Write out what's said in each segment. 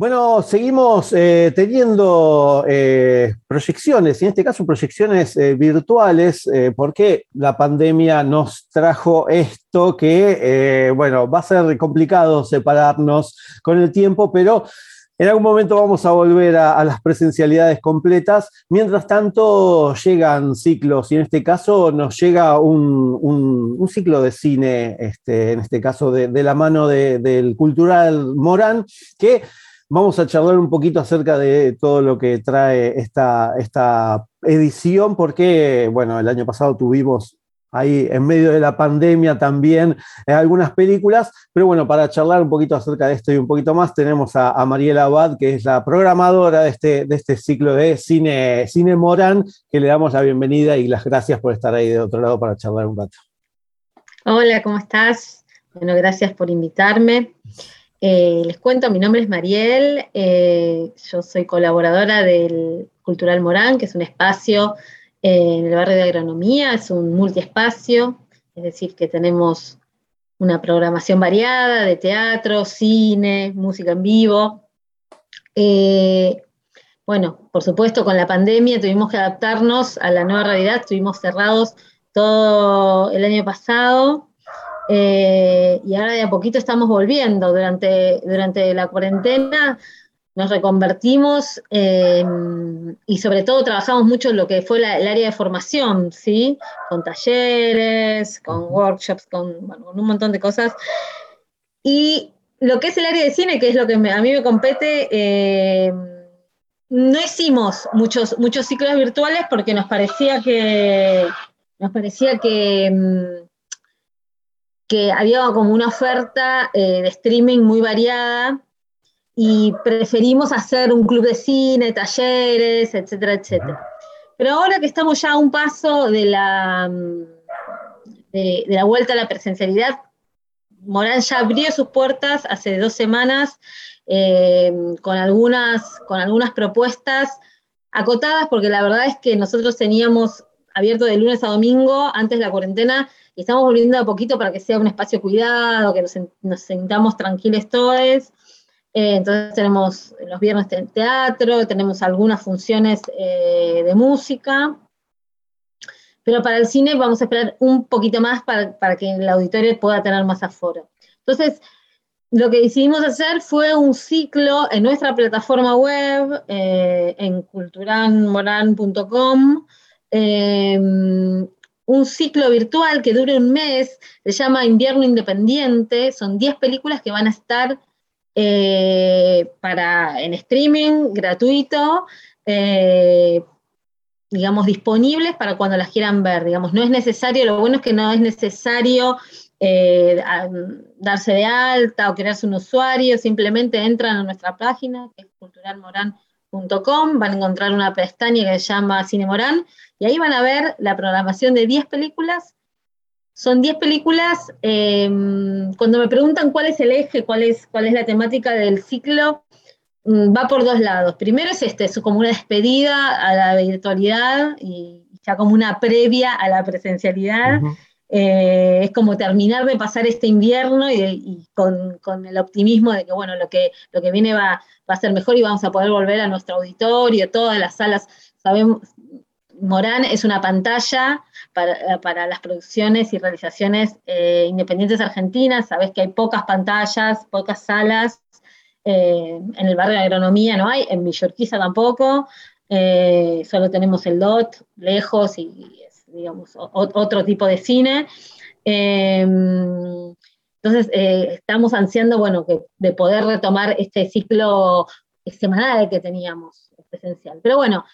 Bueno, seguimos eh, teniendo eh, proyecciones, y en este caso proyecciones eh, virtuales, porque la pandemia nos trajo esto que, bueno, va a ser complicado separarnos con el tiempo, pero en algún momento vamos a volver a, las presencialidades completas. Mientras tanto, llegan ciclos y en este caso nos llega un, ciclo de cine, este, en este caso de, la mano del Cultural Morán, que vamos a charlar un poquito acerca de todo lo que trae esta, esta edición, porque, bueno, el año pasado tuvimos ahí en medio de la pandemia también eh, algunas películas, pero bueno, para charlar un poquito acerca de esto y un poquito más, tenemos a, Mariela Abad, que es la programadora de este, de este ciclo de cine, cine Morán, que le damos la bienvenida y las gracias por estar ahí de otro lado para charlar un rato. Hola, ¿cómo estás? Bueno, gracias por invitarme. Eh, les cuento, mi nombre es Mariel, eh, yo soy colaboradora del Cultural Morán, que es un espacio en el barrio de agronomía, es un multiespacio, es decir, que tenemos una programación variada de teatro, cine, música en vivo. Eh, bueno, por supuesto, con la pandemia tuvimos que adaptarnos a la nueva realidad, estuvimos cerrados todo el año pasado eh, y ahora de a poquito estamos volviendo. Durante, durante la cuarentena nos reconvertimos y sobre todo trabajamos mucho en lo que fue el área de formación, ¿sí? Con talleres, con workshops, con, un montón de cosas. Y lo que es el área de cine, que es lo que a mí me compete, eh, no hicimos muchos, muchos ciclos virtuales porque nos parecía que, nos parecía que, mm, que había como una oferta eh, de streaming muy variada y preferimos hacer un club de cine, talleres, etcétera, etcétera. Pero ahora que estamos ya a un paso de la, de, la vuelta a la presencialidad, Morán ya abrió sus puertas hace dos semanas eh, con, algunas, con algunas propuestas acotadas, porque la verdad es que nosotros teníamos abierto de lunes a domingo antes de la cuarentena y estamos volviendo a poquito para que sea un espacio cuidado, que nos, nos sentamos tranquilos todos. Eh, entonces tenemos los viernes teatro, tenemos algunas funciones eh, de música, pero para el cine vamos a esperar un poquito más para, que el auditorio pueda tener más aforo. Entonces, lo que decidimos hacer fue un ciclo en nuestra plataforma web, eh, en culturanmoran.com, un ciclo virtual que dure un mes, se llama Invierno Independiente, son 10 películas que van a estar eh, para, en streaming gratuito, eh, digamos, disponibles para cuando las quieran ver. Digamos, no es necesario, lo bueno es que no es necesario eh, darse de alta o crearse un usuario, simplemente entran a nuestra página, que es culturalmoran.com, van a encontrar una pestaña que se llama Cine Morán, y ahí van a ver la programación de 10 películas son 10 películas. Em, cuando me preguntan cuál es el eje, cuál es, cuál es la temática del ciclo, mm, va por dos lados. Primero es este, es como una despedida a la virtualidad y ya como una previa a la presencialidad. Eh, es como terminar de pasar este invierno y, con, el optimismo de que bueno, lo que, lo que viene va, va, a ser mejor y vamos a poder volver a nuestro auditorio, todas las salas. Sabemos, Morán es una pantalla para, las producciones y realizaciones eh, independientes argentinas. Sabes que hay pocas pantallas, pocas salas. Eh, en el barrio de agronomía no hay, en Villorquiza tampoco. Eh, solo tenemos el DOT lejos y, es, digamos, otro tipo de cine. entonces, estamos ansiando, bueno, de poder retomar este ciclo semanal que teníamos presencial. Pero bueno,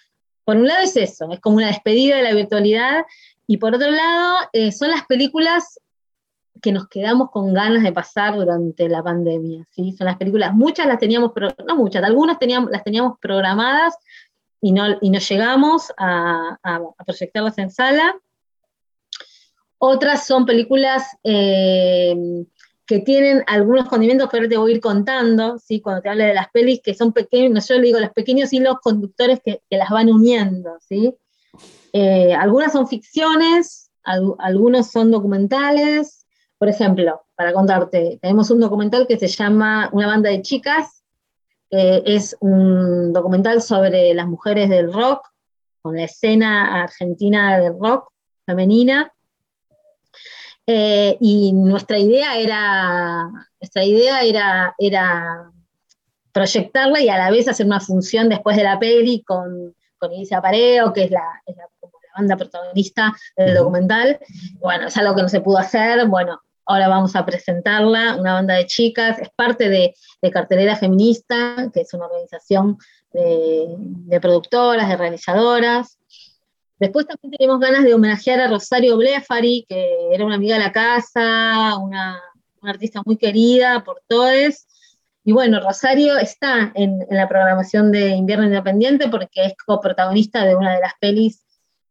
por un lado es eso, es como una despedida de la virtualidad, y por otro lado eh, son las películas que nos quedamos con ganas de pasar durante la pandemia. ¿sí? Son las películas, muchas las teníamos, no muchas, algunas teníamos, las teníamos programadas y no, y no llegamos a, proyectarlas en sala. Otras son películas eh, que tienen algunos condimentos que ahora te voy a ir contando, ¿sí? cuando te hable de las pelis, que son pequeños, yo le digo los pequeños hilos conductores que, que las van uniendo. ¿sí? Eh, algunas son ficciones, algunos son documentales. Por ejemplo, para contarte, tenemos un documental que se llama Una banda de chicas, es un documental sobre las mujeres del rock, con la escena argentina del rock femenina. Eh, y nuestra idea era, nuestra idea era, era proyectarla y a la vez hacer una función después de la peli con, con Elisa Pareo, que es la, banda protagonista del documental. Bueno, es algo que no se pudo hacer, bueno, ahora vamos a presentarla, una banda de chicas, es parte de, Cartelera Feminista, que es una organización de, productoras, de realizadoras. Después también tenemos ganas de homenajear a Rosario Blefari, que era una amiga de la casa, una, artista muy querida por todos. Y bueno, Rosario está en, la programación de Invierno Independiente porque es coprotagonista de una de las pelis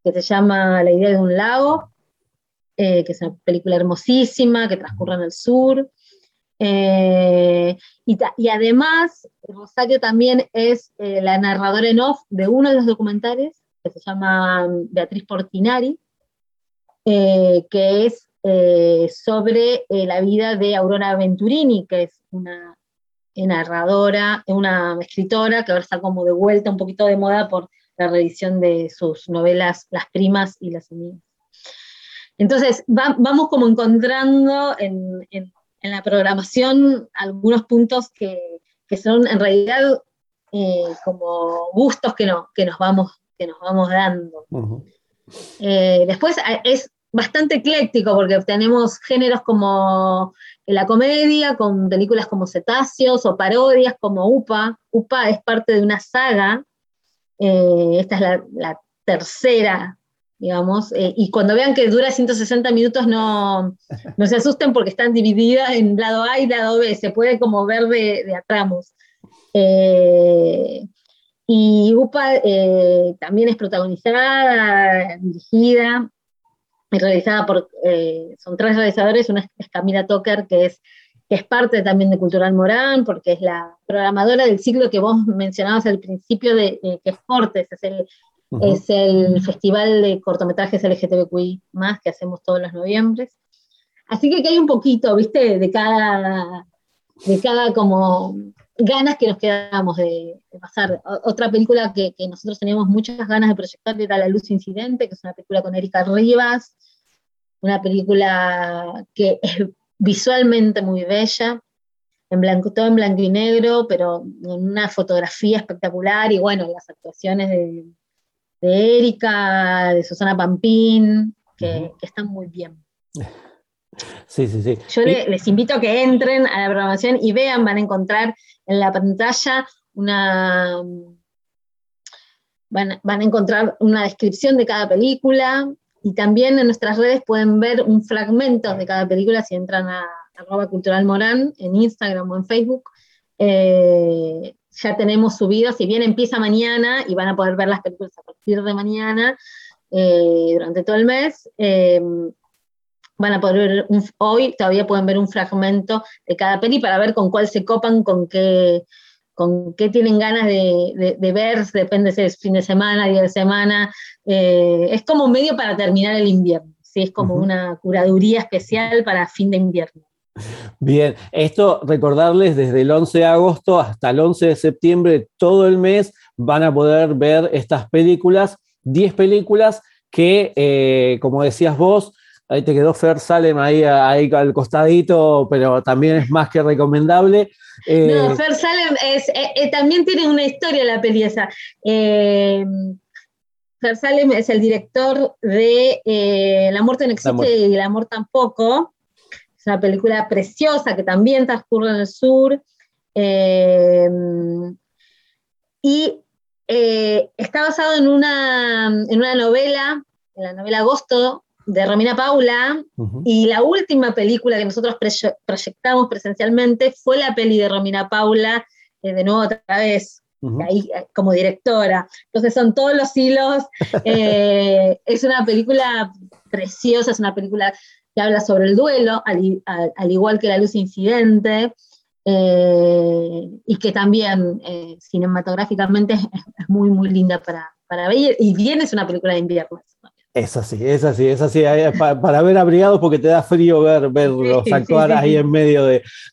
que se llama La idea de un lago, eh, que es una película hermosísima que transcurre en el sur. Eh, y, además, Rosario también es eh, la narradora en off de uno de los documentales que se llama Beatriz Portinari, que es sobre la vida de Aurora Venturini, que es una narradora, una escritora que ahora está como de vuelta un poquito de moda por la reedición de sus novelas Las primas y las amigas. Entonces, vamos como encontrando en, la programación algunos puntos que, son en realidad eh, como gustos que, no, que, nos, vamos, que nos vamos dando. Eh, después es bastante ecléctico porque tenemos géneros como la comedia, con películas como Cetáceos o parodias como UPA. UPA es parte de una saga eh, esta es la, tercera, digamos, eh, y cuando vean que dura 160 minutos no, no, se asusten porque están divididas en lado A y lado B, se puede como ver de, de a tramos. Eh, y UPA también es protagonizada, dirigida y realizada por, son tres realizadores, una es Camila Toker, que es que es parte también de Cultural Morán, porque es la programadora del ciclo que vos mencionabas al principio, de, que es Cortes, es el, es el festival de cortometrajes LGTBQI más que hacemos todos los noviembres. Así que, hay un poquito, viste, de cada, de cada como ganas que nos quedamos de, pasar. otra película que, que, nosotros teníamos muchas ganas de proyectar era La Luz Incidente, que es una película con Erika Rivas, una película que es visualmente muy bella, en blanco, todo en blanco y negro, pero con una fotografía espectacular y bueno, las actuaciones de, de Erika, de Susana Pampín, que, están muy bien. Sí, sí, sí. Yo les invito a que entren a la programación y vean, van a encontrar en la pantalla una... van a encontrar una descripción de cada película, y también en nuestras redes pueden ver un fragmento de cada película si entran a arroba cultural morán en Instagram o en Facebook. Eh, ya tenemos subido, si bien empieza mañana y van a poder ver las películas a partir de mañana eh, durante todo el mes, eh, van a poder ver hoy, todavía pueden ver un fragmento de cada peli para ver con cuál se copan, con qué, con qué tienen ganas de, ver, depende si es fin de semana, día de semana. Eh, es como medio para terminar el invierno, ¿sí? es como una curaduría especial para fin de invierno. Bien, esto recordarles desde el 11 de agosto hasta el 11 de septiembre, todo el mes van a poder ver estas películas, 10 películas que, eh, como decías vos, ahí te quedó Fer Salem ahí, ahí al costadito, pero también es más que recomendable. Eh, no, Fer Salem es, eh, eh, también tiene una historia la peli esa. Fer Salem es el director de La muerte no existe y el amor tampoco. Es una película preciosa que también transcurre en el sur. y está basado en una, en una novela, en la novela Agosto de Romina Paula, y la última película que nosotros proyectamos presencialmente fue la peli de Romina Paula, eh, de nuevo otra vez, ahí eh, como directora. Entonces son todos los hilos. Eh, es una película preciosa, es una película que habla sobre el duelo, al, igual que La Luz Incidente. y que también cinematográficamente es, muy, muy linda para, para ver. Y bien es una película de invierno. Es así, es así, es así. Para, ver abrigados porque te da frío ver, verlos actuar ahí en medio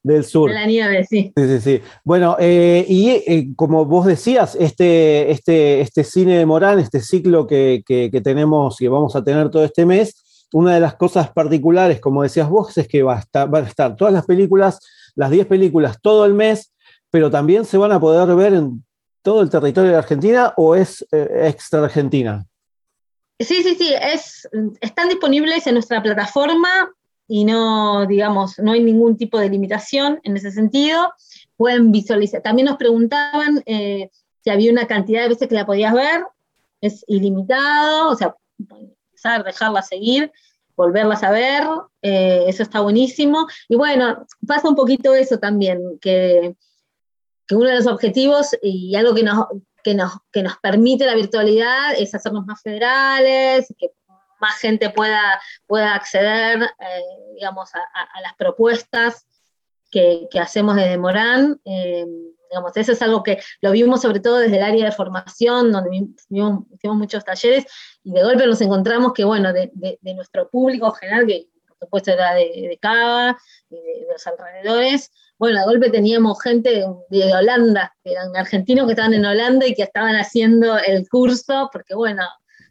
del sur. la nieve, sí. Sí, sí, sí. Bueno, eh, y eh, como vos decías, este, este, este cine de Morán, este ciclo que, tenemos y vamos a tener todo este mes, una de las cosas particulares, como decías vos, es que va a estar, van a estar todas las películas, las 10 películas todo el mes, pero también se van a poder ver en todo el territorio de Argentina o es eh, extra Argentina. Sí, sí, sí, es, están disponibles en nuestra plataforma y no, digamos, no hay ningún tipo de limitación en ese sentido. Pueden visualizar. También nos preguntaban eh, si había una cantidad de veces que la podías ver. Es ilimitado, o sea, empezar, dejarla seguir, volverlas a ver, eh, eso está buenísimo. Y bueno, pasa un poquito eso también, que, que uno de los objetivos y algo que nos, que nos, que nos permite la virtualidad es hacernos más federales, que más gente pueda, pueda acceder, eh, digamos, a, las propuestas que, hacemos desde Morán. Eh, digamos, eso es algo que lo vimos sobre todo desde el área de formación, donde hicimos muchos talleres, y de golpe nos encontramos que, bueno, de, nuestro público general, que supuesto era de, Cava, y de, los alrededores, bueno, de golpe teníamos gente de Holanda, que eran argentinos que estaban en Holanda y que estaban haciendo el curso, porque bueno,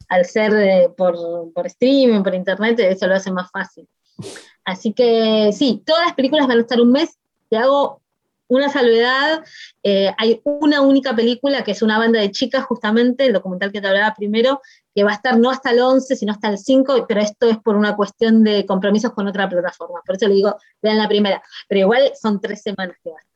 al ser eh, por, por streaming, por internet, eso lo hace más fácil. Así que sí, todas las películas van a estar un mes. Te hago una salvedad, eh, hay una única película que es una banda de chicas, justamente, el documental que te hablaba primero, que va a estar no hasta el 11, sino hasta el 5, pero esto es por una cuestión de compromisos con otra plataforma. Por eso le digo, vean la primera. Pero igual son tres semanas que va a estar.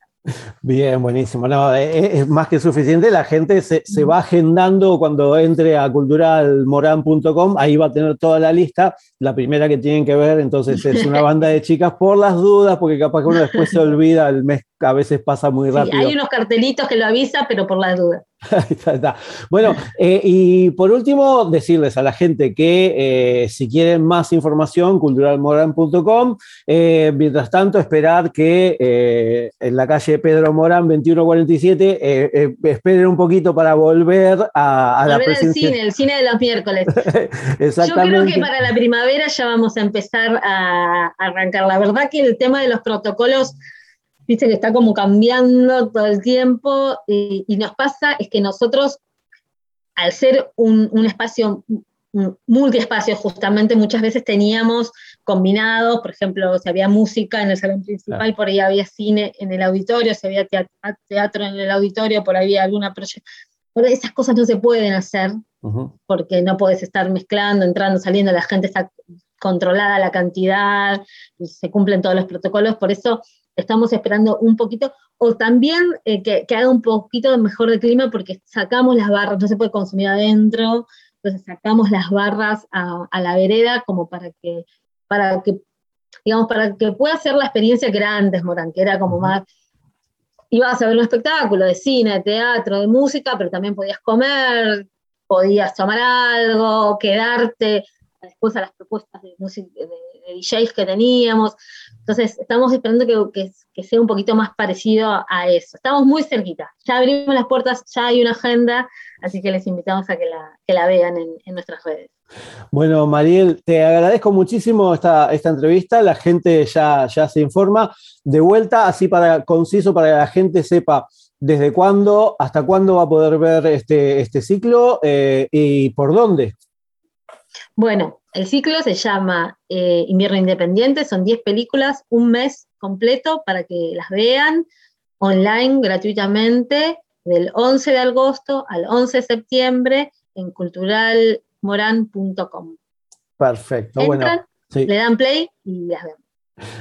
Bien, buenísimo. No, eh, eh, es, más que suficiente. La gente se, va agendando cuando entre a culturalmoran.com. Ahí va a tener toda la lista. La primera que tienen que ver, entonces, es una banda de chicas por las dudas, porque capaz que uno después se olvida, el mes a veces pasa muy rápido. hay unos cartelitos que lo avisan, pero por las dudas. Bueno, eh, y por último, decirles a la gente que eh, si quieren más información, culturalmoran.com. Eh, mientras tanto, esperar que en la calle Pedro Morán 2147 esperen un poquito para volver a, a la presencia. cine, el cine de los miércoles. Yo creo que para la primavera ya vamos a empezar a arrancar. La verdad que el tema de los protocolos viste que está como cambiando todo el tiempo y, nos pasa es que nosotros, al ser un, espacio multiespacio, justamente muchas veces teníamos combinados, por ejemplo, si había música en el salón principal, por ahí había cine en el auditorio, si había teatro en el auditorio, por ahí había alguna proyección. Esas cosas no se pueden hacer porque no puedes estar mezclando, entrando, saliendo, la gente está controlada la cantidad, se cumplen todos los protocolos, por eso estamos esperando un poquito, o también eh, que, haga un poquito mejor de clima porque sacamos las barras, no se puede consumir adentro, entonces sacamos las barras a, la vereda como para que, para que, digamos, para que pueda ser la experiencia que era antes, Morán, que era como más, ibas a ver un espectáculo de cine, de teatro, de música, pero también podías comer, podías tomar algo, quedarte, después a las propuestas de, música, de, DJs que teníamos. Entonces, estamos esperando que, sea un poquito más parecido a eso. Estamos muy cerquita. Ya abrimos las puertas, ya hay una agenda, así que les invitamos a que la, vean en, nuestras redes. Bueno, Mariel, te agradezco muchísimo esta, esta entrevista. La gente ya, ya se informa. De vuelta, así para conciso, para que la gente sepa desde cuándo, hasta cuándo va a poder ver este, este ciclo eh, y por dónde. Bueno, el ciclo se llama eh, Invierno Independiente, son 10 películas, un mes completo para que las vean online gratuitamente del 11 de agosto al 11 de septiembre en culturalmoran.com. Perfecto, Entran, Le dan play y las ven.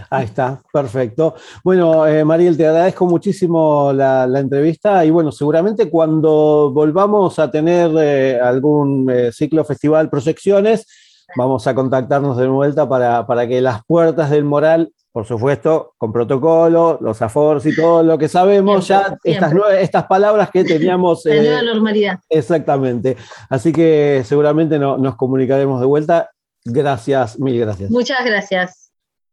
Ahí está, perfecto. Bueno, eh, Mariel, te agradezco muchísimo la, entrevista y bueno, seguramente cuando volvamos a tener eh, algún eh, ciclo festival proyecciones, vamos a contactarnos de vuelta para, para que las puertas del moral por supuesto, con protocolo, los aforos y todo lo que sabemos, ya Estas, estas palabras que teníamos. La nueva eh, normalidad. Exactamente. Así que seguramente nos comunicaremos de vuelta. Gracias, mil gracias. Muchas gracias.